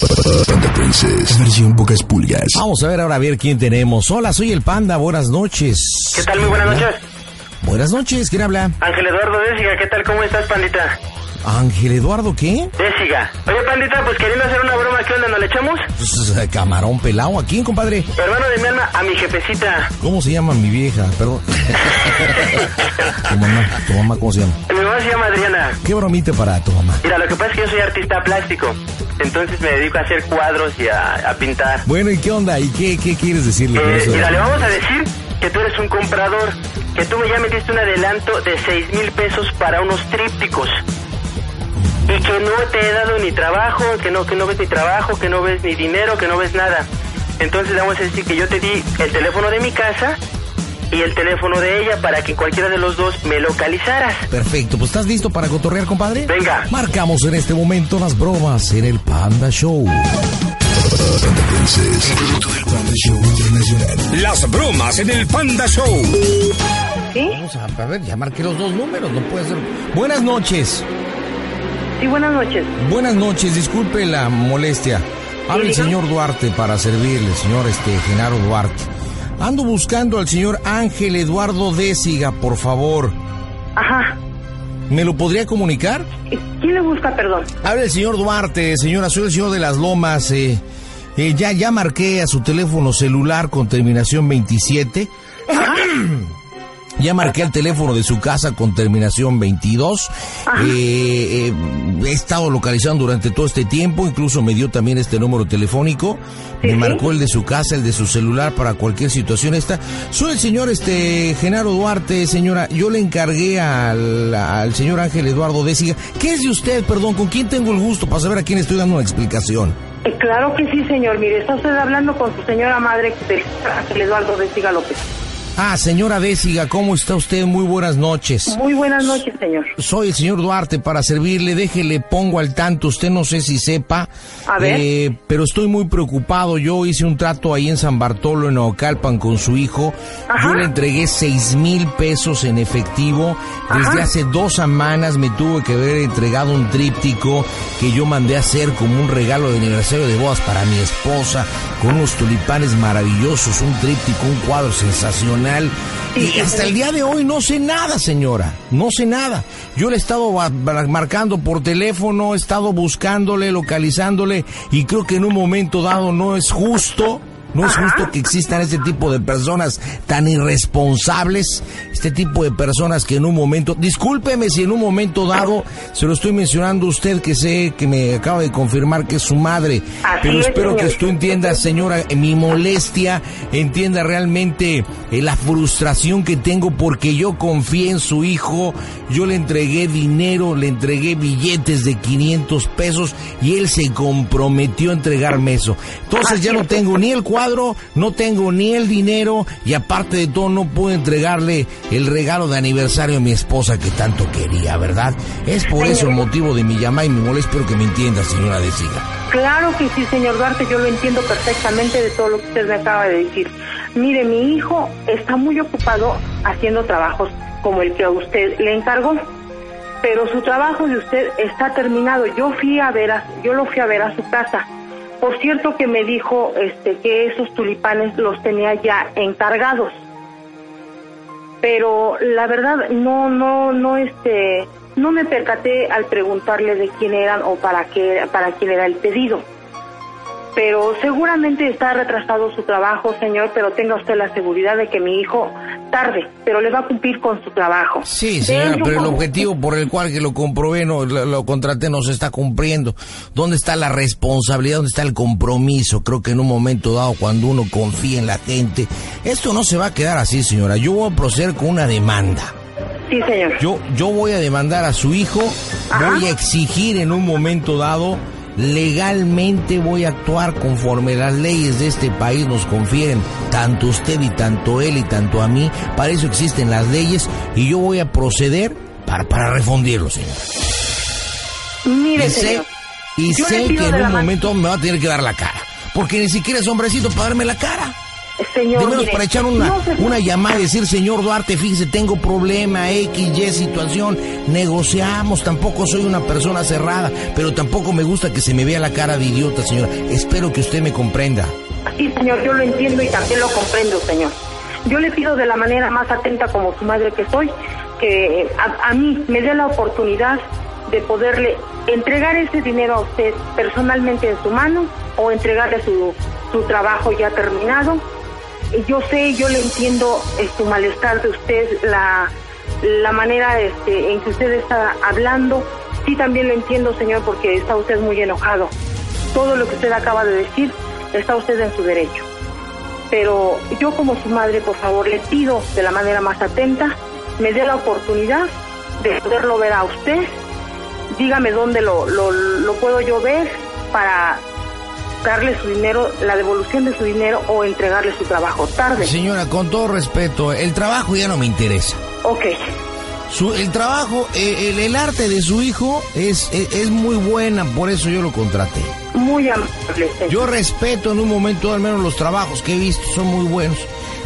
Panda Princess, versión pocas pulgas. Vamos a ver ahora a ver quién tenemos. Hola, soy el Panda, buenas noches. ¿Qué tal? Muy buenas noches. Buenas noches, ¿quién habla? Ángel Eduardo Désiga, ¿qué tal? ¿Cómo estás, pandita? Ángel Eduardo, ¿qué? Désiga. Oye, pandita, pues queriendo hacer una broma, ¿qué onda? ¿No le echamos? Pues, camarón pelado, ¿a quién, compadre? Hermano de mi alma, a mi jefecita. ¿Cómo se llama mi vieja? Perdón. tu mamá, tu mamá, ¿cómo se llama? Mi mamá se llama Adriana. ¿Qué bromita para tu mamá? Mira, lo que pasa es que yo soy artista plástico. Entonces me dedico a hacer cuadros y a, a pintar. Bueno, ¿y qué onda? ¿Y qué, qué quieres decirle Eh, eso? mira, le vamos a decir que tú eres un comprador, que tú ya metiste un adelanto de 6 mil pesos para unos trípticos. Y que no te he dado ni trabajo, que no, que no ves ni trabajo, que no ves ni dinero, que no ves nada. Entonces vamos a decir que yo te di el teléfono de mi casa y el teléfono de ella para que cualquiera de los dos me localizaras. Perfecto, pues ¿estás listo para cotorrear, compadre? Venga. Marcamos en este momento las bromas en el Panda Show. Panda Princess, un producto del Panda Show Internacional. Las bromas en el Panda Show. Vamos a, a ver, ya marqué los dos números, no puede ser. Buenas noches. Sí, buenas noches. Buenas noches, disculpe la molestia. Habla el señor Duarte para servirle, señor este Genaro Duarte. Ando buscando al señor Ángel Eduardo Désiga, por favor. Ajá. ¿Me lo podría comunicar? ¿Quién le busca, perdón? Habla el señor Duarte, señora, soy el señor de las Lomas. eh, eh, ya, ya marqué a su teléfono celular con terminación 27. Ya marqué el teléfono de su casa con terminación 22. Eh, eh, he estado localizando durante todo este tiempo, incluso me dio también este número telefónico. Me Sí. marcó el de su casa, el de su celular para cualquier situación esta. Soy el señor este Genaro Duarte, señora. Yo le encargué al, al señor Ángel Eduardo Désiga. ¿Qué es de usted, perdón? ¿Con quién tengo el gusto para saber a quién estoy dando una explicación? Eh, claro que sí, señor. Mire, está usted hablando con su señora madre, Ángel Eduardo Vestiga López. Ah, señora Désiga, ¿cómo está usted? Muy buenas noches. Muy buenas noches, señor. Soy el señor Duarte para servirle, déjele, pongo al tanto, usted no sé si sepa, A ver. eh, pero estoy muy preocupado, yo hice un trato ahí en San Bartolo, en Ocalpan, con su hijo, Ajá. yo le entregué seis mil pesos en efectivo, desde Ajá. hace dos semanas me tuve que haber entregado un tríptico que yo mandé a hacer como un regalo de aniversario de bodas para mi esposa, con unos tulipanes maravillosos, un tríptico, un cuadro sensacional, y hasta el día de hoy no sé nada, señora. No sé nada. Yo le he estado marcando por teléfono, he estado buscándole, localizándole, y creo que en un momento dado no es justo. No es justo que existan este tipo de personas tan irresponsables, este tipo de personas que en un momento, discúlpeme si en un momento dado se lo estoy mencionando a usted que sé que me acaba de confirmar que es su madre, Así pero es, espero que usted entienda, señora, mi molestia, entienda realmente eh, la frustración que tengo porque yo confié en su hijo, yo le entregué dinero, le entregué billetes de 500 pesos y él se comprometió a entregarme eso. Entonces ya no tengo ni el cuadro, no tengo ni el dinero y aparte de todo no puedo entregarle el regalo de aniversario a mi esposa que tanto quería, ¿verdad? Es por eso el motivo de mi llamada y mi molestia, espero que me entienda, señora Deciga. Claro que sí, señor Duarte, yo lo entiendo perfectamente de todo lo que usted me acaba de decir. Mire, mi hijo está muy ocupado haciendo trabajos como el que a usted le encargó, pero su trabajo de usted está terminado. Yo fui a ver a, yo lo fui a ver a su casa. Por cierto que me dijo este que esos tulipanes los tenía ya encargados. Pero la verdad no no no este no me percaté al preguntarle de quién eran o para qué para quién era el pedido. Pero seguramente está retrasado su trabajo, señor, pero tenga usted la seguridad de que mi hijo tarde, pero le va a cumplir con su trabajo. Sí, señora, pero el objetivo por el cual que lo comprobé, no, lo, lo contraté, no se está cumpliendo. ¿Dónde está la responsabilidad? ¿Dónde está el compromiso? Creo que en un momento dado, cuando uno confía en la gente, esto no se va a quedar así, señora. Yo voy a proceder con una demanda. Sí, señor. Yo, yo voy a demandar a su hijo, Ajá. voy a exigir en un momento dado legalmente voy a actuar conforme las leyes de este país nos confieren, tanto usted y tanto él y tanto a mí, para eso existen las leyes y yo voy a proceder para, para refundirlo, señor. Mire, Y sé, señor. y sé que en un momento me va a tener que dar la cara, porque ni siquiera es hombrecito para darme la cara. Señor, De menos mire, para echar una, no se- una llamada y decir, señor Duarte, fíjese, tengo problema, X, Y situación, negociamos, tampoco soy una persona cerrada, pero tampoco me gusta que se me vea la cara de idiota, señora. Espero que usted me comprenda. Sí, señor, yo lo entiendo y también lo comprendo, señor. Yo le pido de la manera más atenta como su madre que soy, que a, a mí me dé la oportunidad de poderle entregar ese dinero a usted personalmente en su mano o entregarle su, su trabajo ya terminado. Yo sé, yo le entiendo eh, su malestar de usted, la, la manera este, en que usted está hablando. Sí, también lo entiendo, señor, porque está usted muy enojado. Todo lo que usted acaba de decir, está usted en su derecho. Pero yo como su madre, por favor, le pido de la manera más atenta, me dé la oportunidad de poderlo ver a usted. Dígame dónde lo, lo, lo puedo yo ver para darle su dinero, la devolución de su dinero o entregarle su trabajo tarde. Señora, con todo respeto, el trabajo ya no me interesa. Ok, Su, el trabajo, eh, el, el arte de su hijo es, es, es muy buena, por eso yo lo contraté. muy amable. Yo respeto en un momento al menos los trabajos que he visto son muy buenos,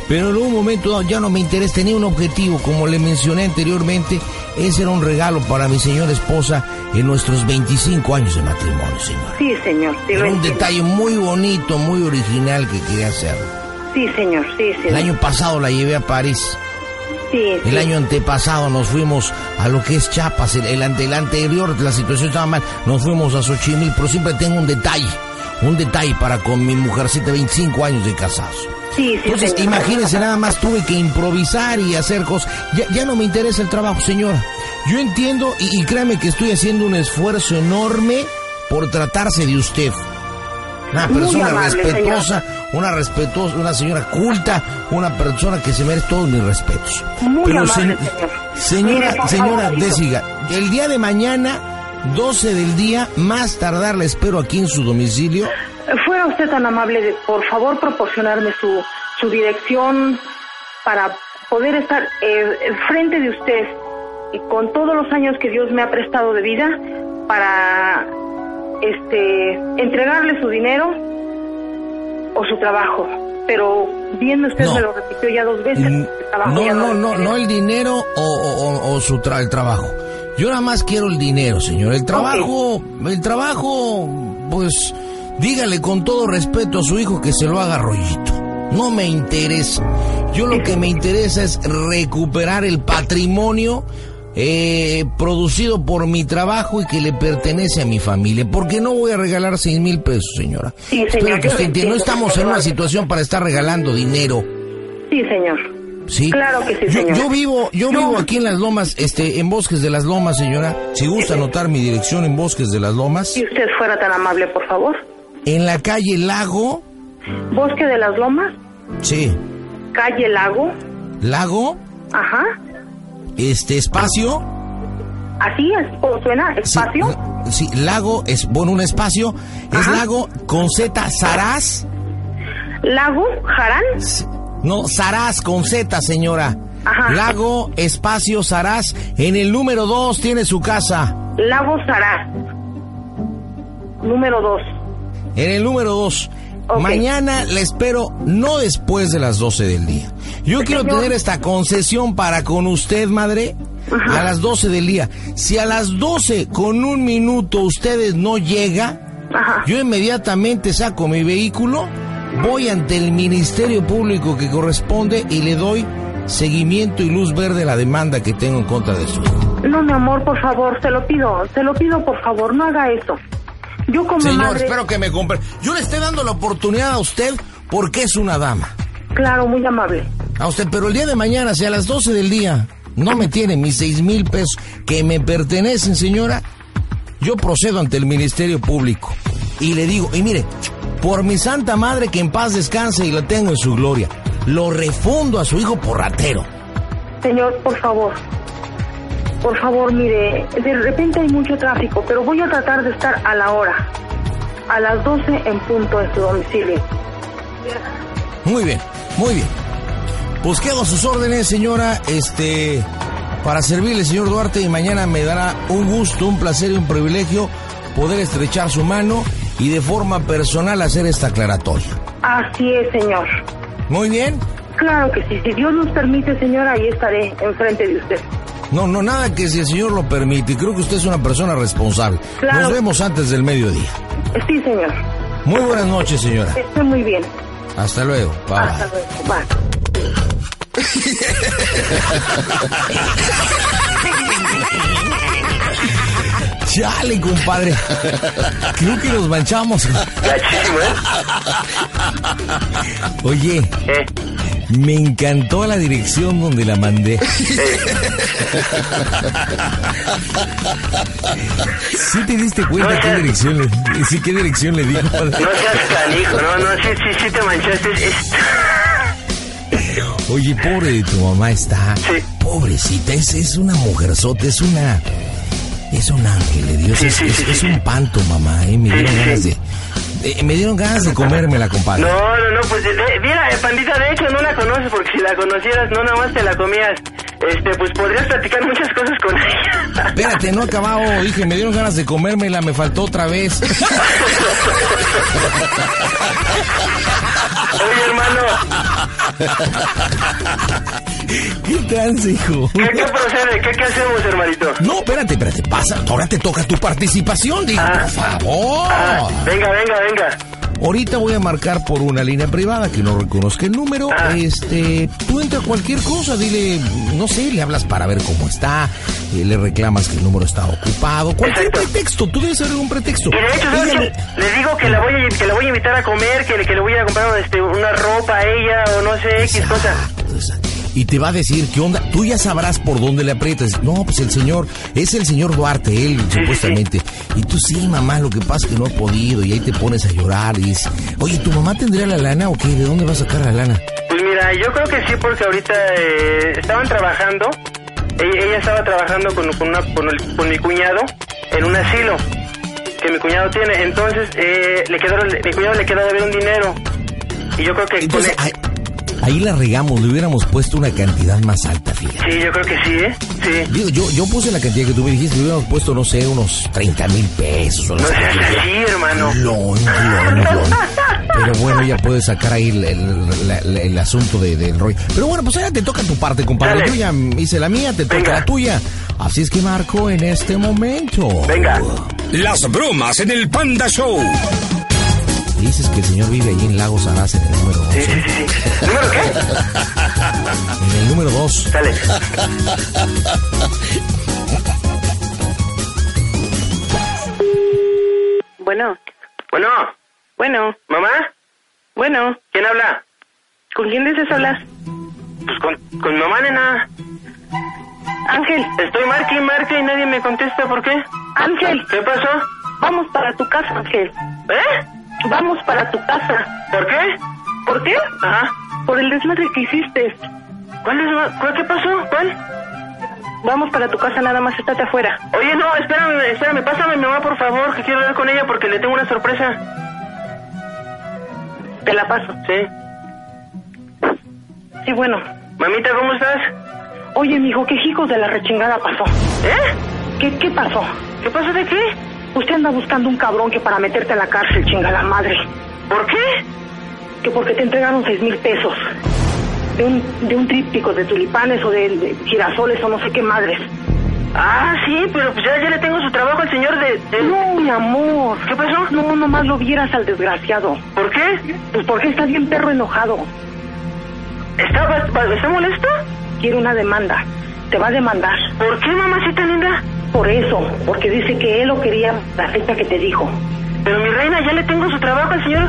pero en un momento dado ya no me interesa, tenía un objetivo, como le mencioné anteriormente, ese era un regalo para mi señora esposa en nuestros 25 años de matrimonio, señora. Sí, señor, sí, Era un entiendo. detalle muy bonito, muy original que quería hacer. Sí, señor, sí, sí. El año pasado la llevé a París. sí, El sí. año antepasado nos fuimos a lo que es Chiapas, el, el anterior la situación estaba mal, nos fuimos a Xochimilco, pero siempre tengo un detalle, un detalle para con mi mujercita, 25 años de casados. Sí, sí, Entonces, señor. imagínense, nada más tuve que improvisar y hacer cosas. Ya, ya no me interesa el trabajo, señora. Yo entiendo y, y créame que estoy haciendo un esfuerzo enorme por tratarse de usted. Una persona amable, respetuosa, una respetuosa, una señora culta, una persona que se merece todos mis respetos. Muy amable, se- señor. Señora, Mire, señora. Désiga, el día de mañana, 12 del día, más tardar la espero aquí en su domicilio. Fuera usted tan amable de, por favor, proporcionarme su, su dirección para poder estar eh, frente de usted y con todos los años que Dios me ha prestado de vida para este entregarle su dinero o su trabajo. Pero viendo usted No. me lo repitió ya dos veces. No, no, no, no el dinero o, o- o- o su tra- el trabajo. Yo nada más quiero el dinero, señor. El trabajo, el trabajo, pues, dígale con todo respeto a su hijo que se lo haga rollito. No me interesa. Yo lo que me interesa es recuperar el patrimonio eh, producido por mi trabajo y que le pertenece a mi familia. Porque no voy a regalar seis mil pesos, señora. Sí, señor, Espero que usted entienda. No estamos en una situación para estar regalando dinero. Sí, señor. Sí. Claro que sí, yo, señor. yo vivo, yo No. vivo aquí en las Lomas, este, en Bosques de las Lomas, señora. Si gusta anotar mi dirección en Bosques de las Lomas, Si usted fuera tan amable, por favor. en la calle Lago, Bosque de las Lomas, sí, calle Lago. Lago, Ajá. este espacio, Así es, ¿cómo suena? Espacio. sí, Lago es, bueno, un espacio, es Ajá. Lago con Z, Saraz, Lago, Jarán. No, Saraz con Z, señora. Ajá. Lago, espacio, Saraz, en el número 2 tiene su casa. Lago Sará. Número dos. En el número 2. Ok. Mañana le espero no después de las 12 del día. Yo quiero Señor. tener esta concesión para con usted, madre, a las 12 del día. Si a las 12 con un minuto ustedes no llega, Ajá. yo inmediatamente saco mi vehículo, voy ante el Ministerio Público que corresponde y le doy seguimiento y luz verde a la demanda que tengo en contra de su hijo. No, mi amor, por favor, se lo pido. Se lo pido, por favor, no haga eso. Yo como Señor, madre... espero que me compre. Yo le estoy dando la oportunidad a usted porque es una dama. Claro, muy amable. A usted, pero el día de mañana, si a las 12 del día no me tiene mis seis mil pesos que me pertenecen, señora, yo procedo ante el Ministerio Público y le digo, y mire, por mi santa madre que en paz descanse y la tengo en su gloria, lo refundo a su hijo por ratero. Señor, por favor. Por favor, mire, de repente hay mucho tráfico, pero voy a tratar de estar a la hora. a las 12 en punto en su domicilio. Muy bien, muy bien. Pues quedo a sus órdenes, señora, este, para servirle, señor Duarte, y mañana me dará un gusto, un placer y un privilegio poder estrechar su mano y de forma personal hacer esta aclaratoria. Así es, señor. Muy bien. Claro que sí. Si Dios nos permite, señor, ahí estaré enfrente de usted. No, no, nada que si el señor lo permite. Creo que usted es una persona responsable. Claro. Nos vemos antes del mediodía. Sí, señor. Muy buenas noches, señora. Esté muy bien. Hasta luego. Bye. Hasta luego. Bye. Chale, compadre. Creo que nos manchamos. Gachísimo, ¿eh? Oye, Eh, me encantó la dirección donde la mandé. ¿Sí te diste cuenta No, qué dirección le, sí, qué dirección le di? compadre? no seas canijo, no, no, sí, sí, sí te manchaste. Oye, pobre de tu mamá está. Sí. Pobrecita, es, es una mujerzota, es una. Es un ángel de Dios, Sí, es, sí, es- sí, es sí. un panto, mamá, eh. Me Sí, dieron ganas de. me dieron ganas de comérmela, compadre. No, no, no, pues de- de- mira, eh, pandita, de hecho no la conoces porque si la conocieras no nada más te la comías. Este, pues podrías platicar muchas cosas con ella. Espérate, no he acabado. Dije, me dieron ganas de comérmela, me faltó otra vez. Oye, hermano, ¿Qué trance, hijo? ¿qué, qué procede? ¿Qué, ¿Qué hacemos, hermanito? No, espérate, espérate, pasa. Ahora te toca tu participación, digo, Ah. por favor. Ah, venga, venga, venga. Ahorita voy a marcar por una línea privada que no reconozca el número. Ah. Este, tú entra cualquier cosa, dile, no sé, le hablas para ver cómo está, eh, le reclamas que el número está ocupado, cualquier Exacto. pretexto, tú debes saber un pretexto. Y de hecho, ¿sabes Ella qué? Le digo que la voy a, que la voy a invitar a comer, que, que le voy a comprar este, una ropa a ella o no sé, X cosa. Exacto, exacto. Y te va a decir qué onda. Tú ya sabrás por dónde le aprietas. No, pues el señor, es el señor Duarte, él sí, supuestamente. Y tú sí, mamá, lo que pasa es que no he podido. Y ahí te pones a llorar y dices, oye, ¿tu mamá tendría la lana o qué? ¿De dónde va a sacar la lana? Pues mira, yo creo que sí, porque ahorita eh, estaban trabajando. Ella, ella estaba trabajando con, con, una- con el- con mi cuñado en un asilo que mi cuñado tiene. Entonces, eh, le quedó, mi cuñado le quedó de ver un dinero. Y yo creo que con el- ahí, la regamos, le hubiéramos puesto una cantidad más alta, fíjate. Sí, yo creo que sí, ¿eh? Sí. Digo, yo, yo puse la cantidad que tú me dijiste, le hubiéramos puesto, no sé, unos 30 mil pesos. o No seas así, hermano. Lon, lon, lon. Pero bueno, ya puedes sacar ahí el, el- asunto de, del rollo. Pero bueno, pues ahora te toca tu parte, compadre. Dale. Yo ya hice la mía, te toca Venga. la tuya. Así es que marco en este momento. Venga. Las bromas en el Panda Show. Dices que el señor vive ahí en Lagos Arás en el número 2. Sí, sí, sí, sí. ¿Número qué? En el número 2. Dale. Bueno, Bueno, bueno, mamá, bueno. ¿quién habla? ¿Con quién deseas hablar? Pues con, con mamá, nena. Ángel, Estoy marque y marque y nadie me contesta, ¿por qué? Ángel, ¿Qué pasó? vamos para tu casa, Ángel. ¿Eh? Vamos para tu casa. ¿Por qué? ¿Por qué? Ajá. Por el desmadre que hiciste. ¿Cuál es? ¿Cuál, ¿Qué pasó? ¿Cuál? Vamos para tu casa, nada más estate afuera. Oye, no, espérame, espérame, pásame a mi mamá, por favor, que quiero hablar con ella porque le tengo una sorpresa. Te la paso. Sí. Sí, bueno. Mamita, ¿cómo estás? Oye, mijo, ¿qué hijos de la rechingada pasó? ¿Eh? ¿Qué, qué pasó? ¿Qué pasó de qué? Usted anda buscando un cabrón que para meterte a la cárcel, chingada madre. ¿Por qué? Que porque te entregaron seis mil pesos. De un, de un tríptico de tulipanes o de, de girasoles o no sé qué madres. Ah, sí, pero pues ya, ya le tengo su trabajo al señor de... de- No, mi amor. ¿Qué pasó? No, nomás lo vieras al desgraciado. ¿Por qué? Pues porque está bien perro enojado. ¿Está, ¿Está molesto? Quiere una demanda. Te va a demandar. ¿Por qué, mamacita linda? Por eso, porque dice que él lo quería la fecha que te dijo. Pero mi reina, ya le tengo su trabajo al señor...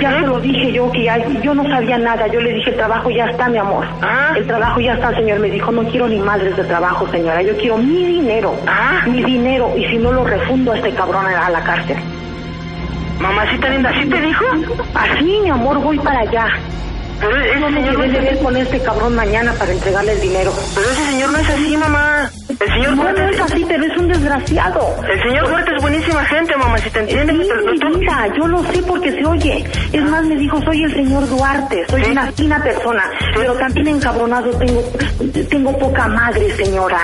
Ya de- te lo dije yo, que yo no sabía nada. Yo le dije, el trabajo ya está, mi amor. Ah. El trabajo ya está, señor. Me dijo, no quiero ni madres de trabajo, señora. Yo quiero mi dinero. Ah. Mi dinero. Y si no lo refundo a este cabrón a la cárcel. Mamacita linda, ¿sí te dijo? Así, mi amor, voy para allá. Pero ese No me señor no es ver así. con este cabrón mañana para entregarle el dinero. Pero ese señor no es así, mamá. El señor No, Huerta no es así, pero es un desgraciado. El señor Huerta es buenísima gente, mamá, si te entiendes. Sí, mi tú- vida, yo lo sé porque se oye. Es más, me dijo, soy el señor Duarte, soy Sí. una fina persona, pero también encabronado tengo, tengo poca madre, señora.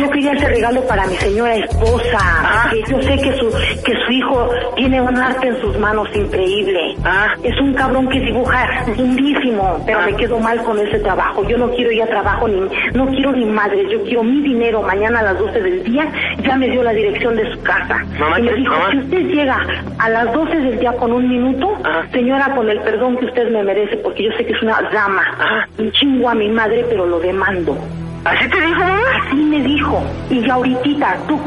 Yo quería ese regalo para mi señora esposa, Ah. que yo sé que su, que su hijo tiene un arte en sus manos increíble. Ah. Es un cabrón que dibuja lindísimo, pero Ah. me quedo mal con ese trabajo. Yo no quiero ya trabajo, ni, no quiero ni madre, yo quiero mi dinero. Mañana a las 12 del día ya me dio la dirección de su casa. Mamá, y me ¿qué- dijo, mamá? si usted llega a las 12 del día con un minuto, señora, con el perdón que usted me merece, porque yo sé que es una dama, un chingo a mi madre, pero lo demando. ¿Así te dijo, mamá? Así me dijo. Y ya ahorita, tú,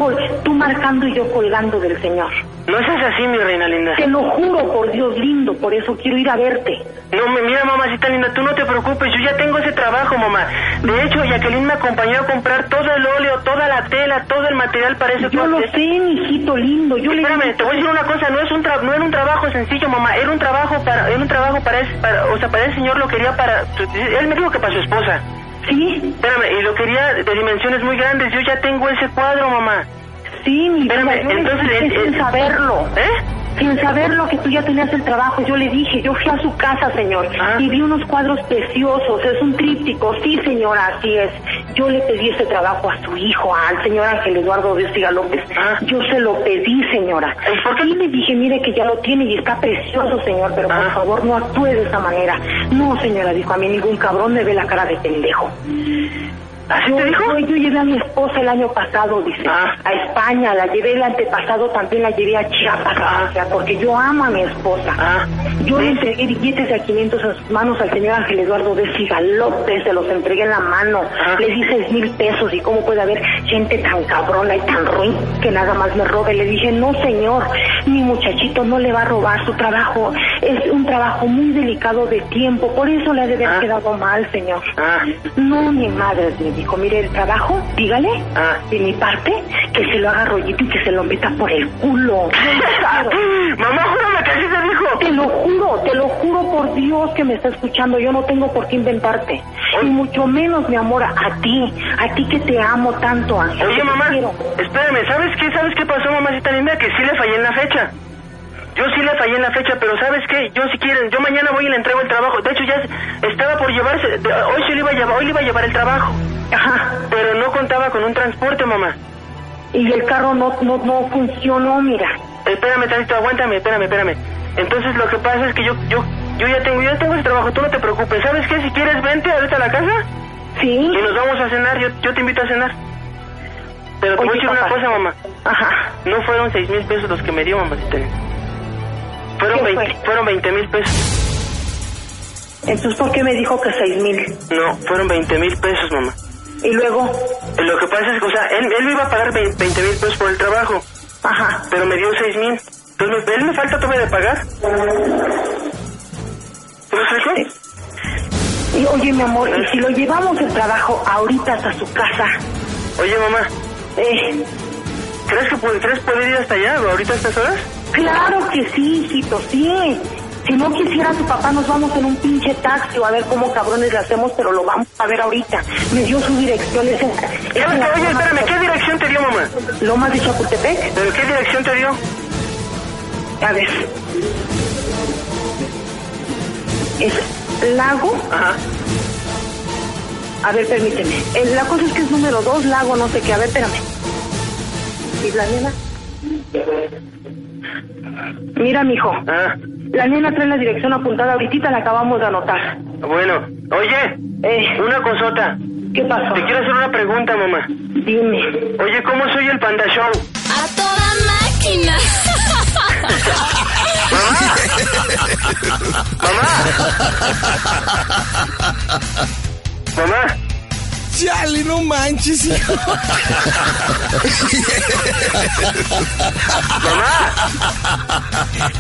tú marcando y yo colgando del señor. No seas así, mi reina linda. Te lo juro, por Dios lindo, por eso quiero ir a verte. No, me- mira, mamacita linda, tú no te preocupes, yo ya tengo ese trabajo, mamá. De hecho, Jacqueline me acompañó a comprar todo el óleo, toda la tela, todo el material para ese Yo lo sé, mijito lindo. Yo le Espérame, te voy a decir una cosa, no es un tra- no era un trabajo sencillo, mamá, era un trabajo para, era un trabajo para ese, para, o sea, para el señor lo quería para, él me dijo que para su esposa. Sí, Espérame, y lo quería de dimensiones muy grandes, yo ya tengo ese cuadro, mamá. sí, mi. Espérame, Yo entonces, sin eh, saberlo. ¿Eh? Sin saberlo que tú ya tenías el trabajo, yo le dije, yo fui a su casa, señor, Ah. y vi unos cuadros preciosos, es un tríptico, sí, señora, así es. Yo le pedí ese trabajo a su hijo, al señor Ángel Eduardo Vestiga López. Ah. Yo se lo pedí, señora. ¿Y por qué? Y le dije, mire que ya lo tiene y está precioso, señor, pero por Ah. favor no actúe de esa manera. No, señora, dijo, a mí ningún cabrón me ve la cara de pendejo. ¿Así Yo, te dijo? yo, yo llevé a mi esposa el año pasado, dice, Ah. a España, la llevé el antepasado, también la llevé a Chiapas, Ah. o sea, porque yo amo a mi esposa. Ah. Yo le entregué billetes de a 500 en sus manos al señor Ángel Eduardo de López, se los entregué en la mano, le di seis mil pesos y cómo puede haber gente tan cabrona y tan ruin que nada más me robe. Le dije, no señor, mi muchachito no le va a robar su trabajo, es un trabajo muy delicado de tiempo, por eso le ha de haber quedado mal, señor. No, mi madre me dijo, mire el trabajo, dígale, Ah. de mi parte, que se lo haga rollito y que se lo meta por el culo. Mamá, júrame que así te dijo. Te lo juro, te lo juro por Dios que me está escuchando. Yo no tengo por qué inventarte. Y mucho menos, mi amor, a ti. A ti que te amo tanto, Ángel. Oye, mamá, quiero. espérame, ¿sabes qué? ¿Sabes qué pasó, mamacita linda? Que sí le fallé en la fecha. Yo sí le fallé en la fecha, pero ¿sabes qué? Yo si quieren, yo mañana voy y le entrego el trabajo. De hecho, ya estaba por llevarse, hoy se le iba a llevar, hoy le iba a llevar el trabajo. Ajá. Pero no contaba con un transporte, mamá. Y el carro no, no, no funcionó, mira. Espérame tantito, aguántame, espérame, espérame. Entonces lo que pasa es que yo, yo, yo ya tengo, yo ya tengo ese trabajo, tú no te preocupes. ¿Sabes qué? Si quieres, vente ahorita a la casa ¿Sí? y nos vamos a cenar. Yo, yo te invito a cenar. Pero te voy a decir una cosa, mamá. Ajá. No fueron seis mil pesos los que me dio, mamacita. Fueron ¿Qué 20, fue? fueron 20 mil pesos. Entonces, ¿por qué me dijo que seis mil? No, fueron 20 mil pesos, mamá. Y luego, Eh, Lo que pasa es que, o sea, él, él me iba a pagar 20 mil pesos por el trabajo, ajá. pero me dio 6 mil. Entonces, él me falta todavía de pagar. ¿Tú me explico? Y oye, mi amor, ¿y si lo llevamos el trabajo ahorita hasta su casa? Oye, mamá, Eh, ¿crees que puede, ¿crees poder ir hasta allá ahorita a estas horas? claro que sí, hijito, sí. Si no quisiera tu papá, nos vamos en un pinche taxi o a ver cómo cabrones le hacemos, pero lo vamos a ver ahorita. Me dio su dirección. Es en, Oye, espérame, ¿qué dirección te dio, mamá? Lomas de Chapultepec. ¿Pero qué dirección te dio? A ver. Es Lago. Ajá. A ver, permíteme. El- la cosa es que es número dos, Lago, no sé qué. A ver, espérame. ¿Y la nena? Mira, mijo. Ah, La nena trae la dirección apuntada. Ahorita la acabamos de anotar. bueno. Oye, Eh, una cosota. ¿qué pasó? Te quiero hacer una pregunta, mamá. Dime. Oye, ¿cómo soy el Panda Show? A toda máquina. Mamá, Chale, no manches, hijo.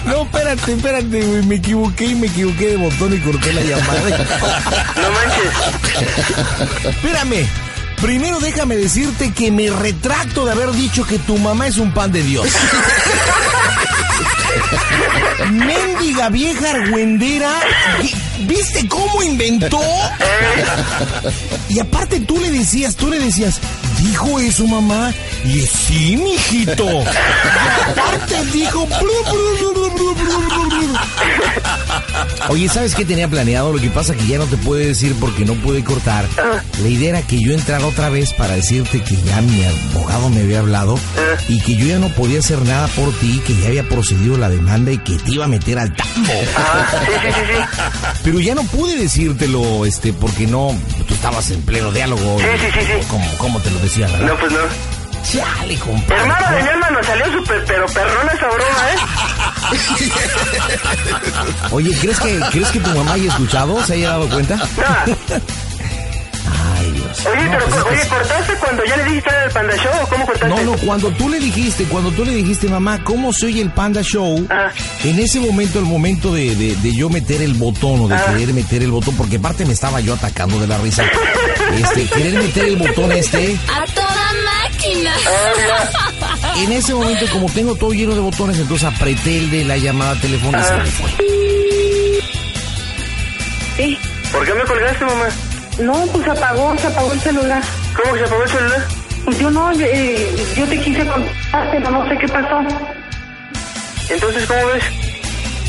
No, espérate, espérate, güey. Me equivoqué y me equivoqué de botón y corté la llamada. no manches. Espérame. Primero déjame decirte que me retracto de haber dicho que tu mamá es un pan de Dios. Méndiga vieja argüendera. ¿Viste cómo inventó? Y aparte tú le decías, tú le decías, ¿Dijo eso, mamá? Y es, sí, mijito. Y aparte dijo... Oye, ¿sabes qué tenía planeado? Lo que pasa que ya no te puede decir porque no pude cortar. La idea era que yo entrara otra vez para decirte que ya mi abogado me había hablado y que yo ya no podía hacer nada por ti, que ya había procedido la demanda y que te iba a meter al tambo. Ah, sí, sí, sí, sí. Pero ya no pude decírtelo, este, porque no, estabas en pleno diálogo. Sí, sí, sí, sí. Como, como te lo decía, ¿verdad? No, pues no. Chale, compadre. Hermano de mi nos salió súper, pero perrona esa broma, ¿eh? Oye, ¿crees que, ¿crees que tu mamá haya escuchado? ¿Se haya dado cuenta? No. Oye, No, pero, pues oye. ¿cortaste cuando ya le dijiste era el Panda Show o cómo cortaste? No, no, cuando tú le dijiste, cuando tú le dijiste, mamá, ¿cómo se oye el Panda Show? Ah. En ese momento, el momento de, de- de yo meter el botón o de Ah. querer meter el botón, porque aparte me estaba yo atacando de la risa, este, querer meter el botón este, A toda máquina. en ese momento, como tengo todo lleno de botones, entonces apreté el de la llamada telefónica y se me fue. Sí. ¿Por qué me colgaste, mamá? No, pues se apagó, se apagó el celular. ¿Cómo que se apagó el celular? Pues yo no, eh, yo te quise contar, pero no sé qué pasó. Entonces, ¿cómo ves?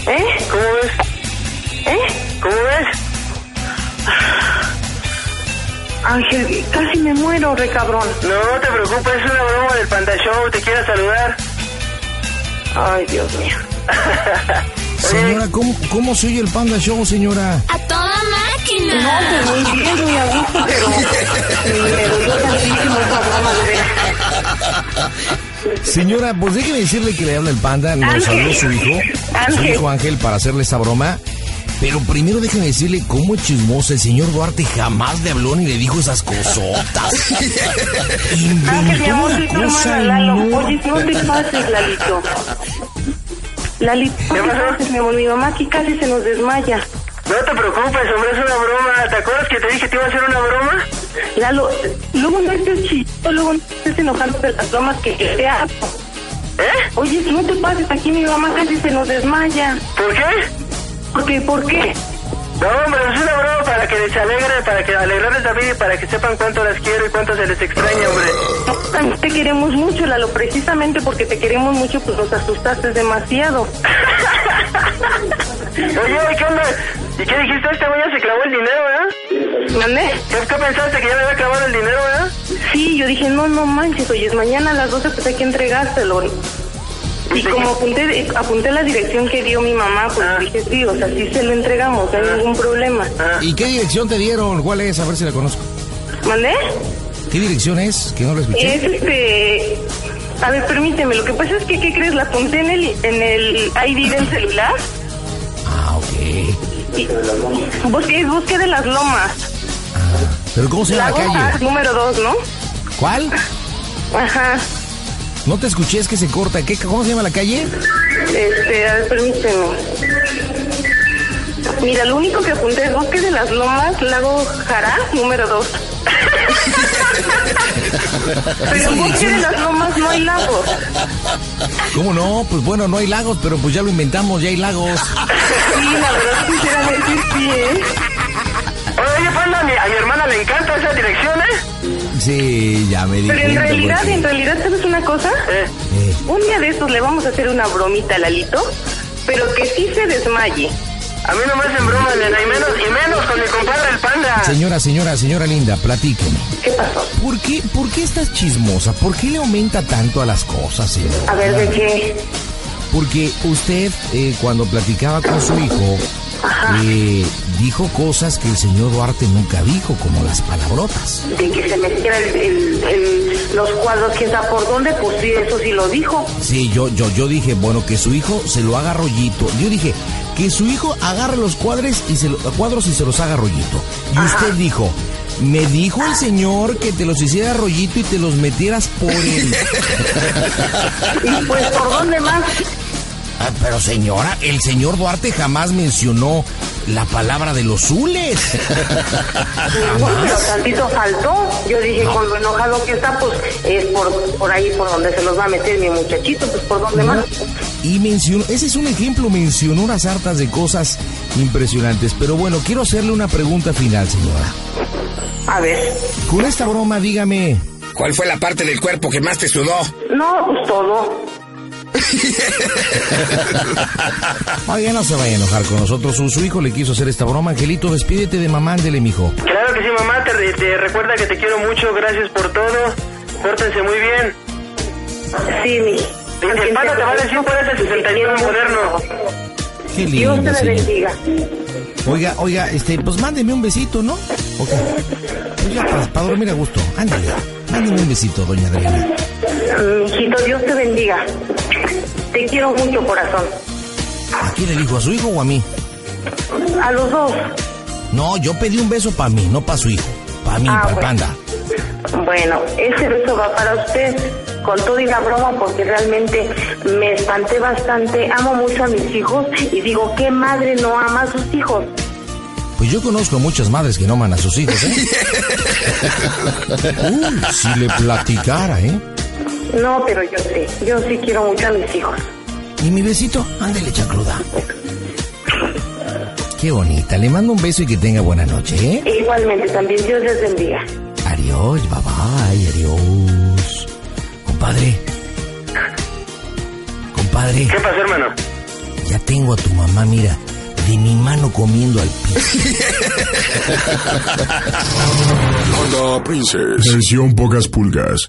¿Eh? ¿Cómo ves? ¿Eh? ¿Cómo ves? Ángel, casi me muero, re cabrón. No te preocupes, es una broma del Panda Show, te quiero saludar. Ay, Dios mío. Señora, ¿cómo, ¿cómo se oye el Panda Show, señora? A toda No, pues muy bien, muy a gusto, pero me dolió tantísimo esa broma, de veras. Señora, pues déjeme decirle que le habla el panda, nos Ángel. habló su hijo, su hijo Ángel para hacerle esa broma. Pero primero déjeme decirle cómo es chismosa. El señor Duarte jamás le habló ni le dijo esas cosotas. Inventó una cosa hermana Lalo. no. Oye, no te pases, Lalito. Lalito, no ¿Qué te pases, mi amor. Mi mamá aquí casi se nos desmaya. No te preocupes, hombre, es una broma. ¿Te acuerdas que te dije que te iba a hacer una broma? Lalo, luego no estés chido, luego no estés enojando de las bromas que yo te hago. ¿Eh? Oye, si no te pases, aquí mi mamá casi se nos desmaya. ¿Por qué? ¿Por qué? ¿Por qué? No, hombre, es una broma para que les alegre, para que alegrarles la vida y para que sepan cuánto las quiero y cuánto se les extraña, hombre. También te queremos mucho, Lalo. Precisamente porque te queremos mucho, pues nos asustaste demasiado. Oye, ¿qué onda? ¿Y qué dijiste? Este güey ya se clavó el dinero, ¿verdad? ¿Mandé? ¿Qué, qué pensaste? ¿Que ya me había clavado el dinero, verdad? Sí, yo dije, no, no manches, oye, mañana a las 12 pues hay que entregárselo. Y como apunté, apunté la dirección que dio mi mamá, pues Ah. dije, sí, o sea, sí se lo entregamos, no hay ningún problema. ¿Y qué dirección te dieron? ¿Cuál es? A ver si la conozco. ¿Mandé? ¿Qué dirección es? Que no la escuché. Es este... A ver, permíteme, lo que pasa es que, ¿qué crees? La apunté en el, en el ID del celular Ah, ok. y busqué, busqué de las lomas. ¿Pero cómo se llama la Lago calle? Número 2, ¿no? ¿Cuál? Ajá. No te escuché, es que se corta. ¿Qué, ¿Cómo se llama la calle? Este, a ver, permíteme. Mira, lo único que apunté es Bosque de las Lomas, Lago Jará, número 2. Pero Bosque de las Lomas no hay lagos. ¿Cómo no? Pues bueno, no hay lagos, pero pues ya lo inventamos, ya hay lagos. Sí, la verdad, sinceramente sí, ¿eh? Oye, Panda, a mi, a mi hermana le encanta esa dirección, ¿eh? Sí, ya me di Pero en realidad, porque- en realidad, ¿sabes una cosa? Eh, Eh, Un día de estos le vamos a hacer una bromita a Lalito, pero que sí se desmaye. A mí no me hacen bromas, nena, y menos, y menos con mi compadre el Panda. Señora, señora, señora linda, platíqueme. ¿Qué pasó? ¿Por qué, ¿Por qué estás chismosa? ¿Por qué le aumenta tanto a las cosas, señora? A ver, ¿de qué? Porque usted, eh, cuando platicaba con su hijo, eh, dijo cosas que el señor Duarte nunca dijo, como las palabrotas. De que se metiera el, el- el- los cuadros, quién sabe por dónde, pues sí, eso sí lo dijo. Sí, yo, yo, yo dije, bueno, que su hijo se lo haga rollito. Yo dije, que su hijo agarre los cuadros y se, lo- cuadros y se los haga rollito. Y usted dijo, me dijo el señor que te los hiciera rollito y te los metieras por él. Y pues, ¿por dónde más? Ah, pero señora, el señor Duarte jamás mencionó la palabra de los zules. Pero tantito faltó. Yo dije, con lo enojado que está, pues es por, por ahí por donde se los va a meter mi muchachito, pues por dónde más. Y mencionó, ese es un ejemplo, mencionó unas hartas de cosas impresionantes. Pero bueno, quiero hacerle una pregunta final, señora. A ver, Con esta broma, dígame, ¿Cuál fue la parte del cuerpo que más te sudó? No, pues todo. Oye, no se vaya a enojar con nosotros. Su, su hijo le quiso hacer esta broma. Angelito, despídete de mamá, ándele, mijo. Claro que sí, mamá, te, te recuerda que te quiero mucho, gracias por todo. Pórtense muy bien. Sí, mi. El panda te va a decir cuál es el 61 moderno. Qué Dios te bendiga. Oiga, oiga, este, pues mándeme un besito, ¿no? Ok. Pues ya, para, dormir a gusto. Ándale. Mándeme un besito, doña Adriana. Hijito, Dios te bendiga. Te quiero mucho, corazón. ¿A quién elijo? ¿A su hijo o a mí? A los dos. No, yo pedí un beso para mí, no para su hijo. Para mí, Ah, para el bueno. panda. Bueno, ese beso va para usted, con todo y la broma, porque realmente me espanté bastante. Amo mucho a mis hijos y digo, ¿qué madre no ama a sus hijos? Pues yo conozco a muchas madres que no aman a sus hijos, ¿eh? Uy, si le platicara, ¿eh? No, pero yo sí, yo sí quiero mucho a mis hijos. ¿Y mi besito? Ándele, chacruda. Qué bonita. Le mando un beso y que tenga buena noche, ¿eh? Igualmente, también Dios les bendiga. Adiós, bye bye, adiós. Compadre. Compadre, ¿Qué pasó, hermano? ya tengo a tu mamá, mira, de mi mano comiendo al piso. Panda Princess. Versión pocas pulgas.